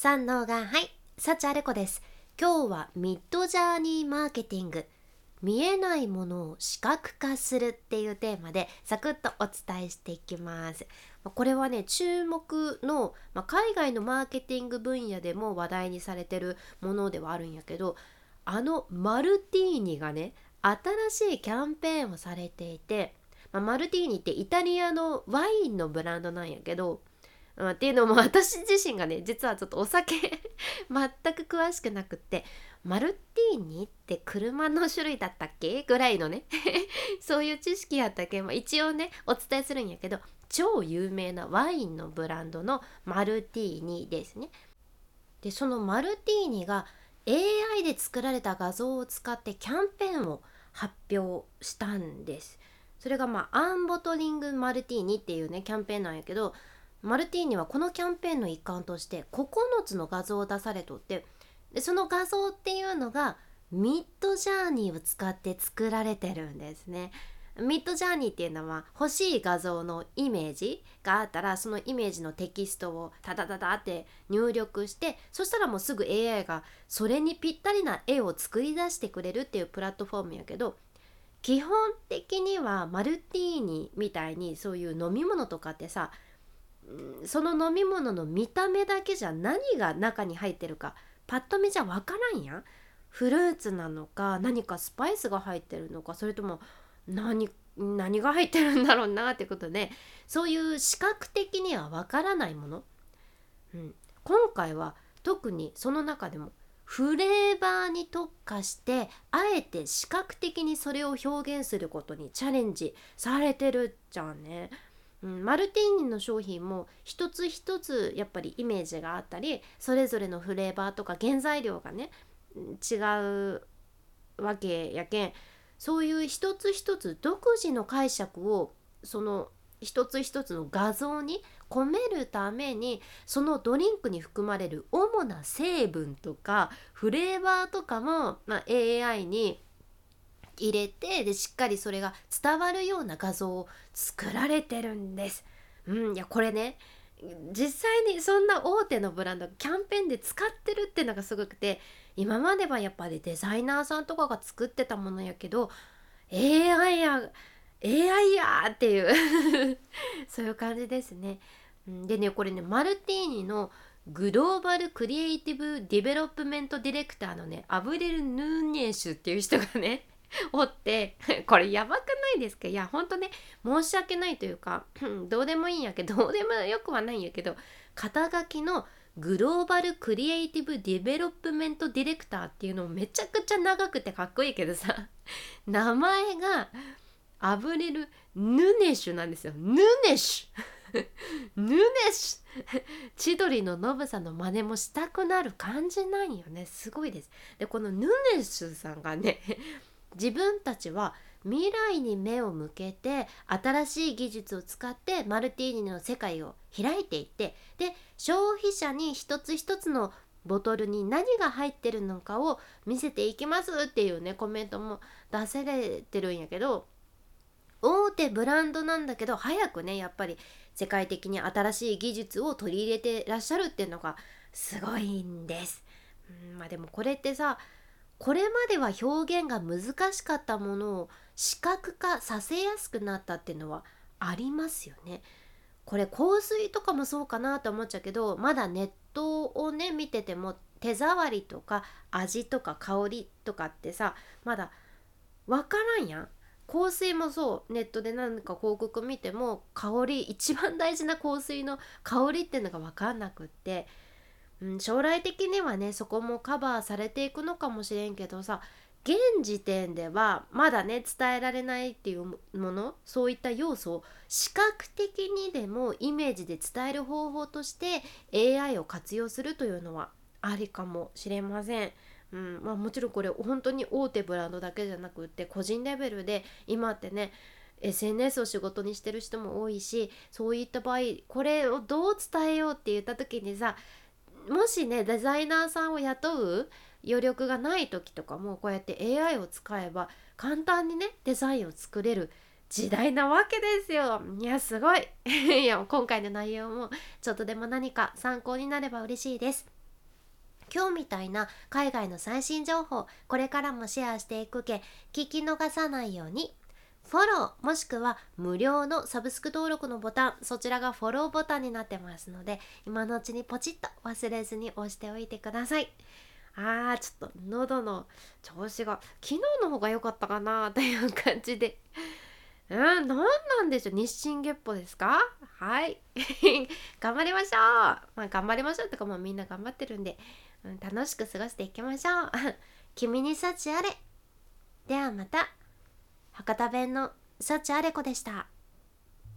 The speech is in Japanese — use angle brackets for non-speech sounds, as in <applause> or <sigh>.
三能がはい幸あれ子です。今日はミッドジャーニーマーケティング。見えないものを視覚化するっていうテーマでサクッとお伝えしていきます。これはね注目の、まあ、海外のマーケティング分野でも話題にされてるものではあるんやけどあのマルティーニがね新しいキャンペーンをされていて、まあ、マルティーニってイタリアのワインのブランドなんやけどうん、っていうのも私自身がね実はちょっとお酒 <laughs> 全く詳しくなくってマルティーニって車の種類だったっけ？ぐらいのね <laughs> そういう知識やったけ、まあ、一応ねお伝えするんやけど超有名なワインのブランドのマルティーニですね。でそのマルティーニが AI で作られた画像を使ってキャンペーンを発表したんです。それがまあアンボトリングマルティーニっていうねキャンペーンなんやけどマルティーニはこのキャンペーンの一環として9つの画像を出されとってでその画像っていうのがミッドジャーニーを使って作られてるんですね。ミッドジャーニーっていうのは欲しい画像のイメージがあったらそのイメージのテキストをタタタタって入力してそしたらもうすぐ AI がそれにぴったりな絵を作り出してくれるっていうプラットフォームやけど基本的にはマルティーニみたいにそういう飲み物とかってさその飲み物の見た目だけじゃ何が中に入ってるかパッと見じゃ分からんやん。フルーツなのか何かスパイスが入ってるのかそれとも何何が入ってるんだろうなってことでそういう視覚的には分からないもの、うん、今回は特にその中でもフレーバーに特化してあえて視覚的にそれを表現することにチャレンジされてるじゃんね。うん、マルティーニの商品も一つ一つやっぱりイメージがあったりそれぞれのフレーバーとか原材料がね違うわけやけんそういう一つ一つ独自の解釈をその一つ一つの画像に込めるためにそのドリンクに含まれる主な成分とかフレーバーとかも、まあ、AI に入れてでしっかりそれが伝わるような画像を作られてるんです。うん、いやこれね実際にそんな大手のブランドキャンペーンで使ってるっていうのがすごくて今まではやっぱりデザイナーさんとかが作ってたものやけど AI や AI やっていう <laughs> そういう感じですね。でねこれねマルティーニのグローバルクリエイティブディベロップメントディレクターのねアブレル・ヌーニェーシュっていう人がね <laughs> おってこれやばくないですか？いやほんとね申し訳ないというかどうでもいいんやけどどうでもよくはないんやけど肩書きのグローバルクリエイティブディベロップメントディレクターっていうのめちゃくちゃ長くてかっこいいけどさ <laughs> 名前がアブレル・ヌネシュなんですよ。ヌネシュ！<laughs> ヌネシュ！千鳥のノブさんの真似もしたくなる感じなんよね。すごいです。でこのヌネシュさんがね自分たちは未来に目を向けて新しい技術を使ってマルティーニの世界を開いていってで消費者に一つ一つのボトルに何が入ってるのかを見せていきますっていうねコメントも出せれてるんやけど大手ブランドなんだけど早くねやっぱり世界的に新しい技術を取り入れてらっしゃるっていうのがすごいんです。うん、まあでもこれってさこれまでは表現が難しかったものを視覚化させやすくなったっていうのはありますよね。これ香水とかもそうかなと思っちゃうけどまだネットをね見てても手触りとか味とか香りとかってさまだ分からんやん。香水もそうネットで何か広告見ても香り一番大事な香水の香りっていうのが分かんなくってん、将来的にはねそこもカバーされていくのかもしれんけどさ現時点ではまだね伝えられないっていうものそういった要素を視覚的にでもイメージで伝える方法として AI を活用するというのはありかもしれません。うんまあ、もちろんこれ本当に大手ブランドだけじゃなくって個人レベルで今ってね SNS を仕事にしてる人も多いしそういった場合これをどう伝えようって言った時にさもしねデザイナーさんを雇う余力がない時とかもこうやって AI を使えば簡単にねデザインを作れる時代なわけですよ。いやすごい <laughs> いや今回の内容もちょっとでも何か参考になれば嬉しいです。今日みたいな海外の最新情報これからもシェアしていくけ聞き逃さないようにフォローもしくは無料のサブスク登録のボタンそちらがフォローボタンになってますので今のうちにポチッと忘れずに押しておいてください。あーちょっと喉の調子が昨日の方が良かったかな <laughs> という感じで。うん、何なんでしょう日進月歩ですか？はい。<laughs> 頑張りましょう。まあ頑張りましょうとかもみんな頑張ってるんで、うん、楽しく過ごしていきましょう。<laughs> 君に幸あれ。ではまた。博多弁の幸あれ子でした。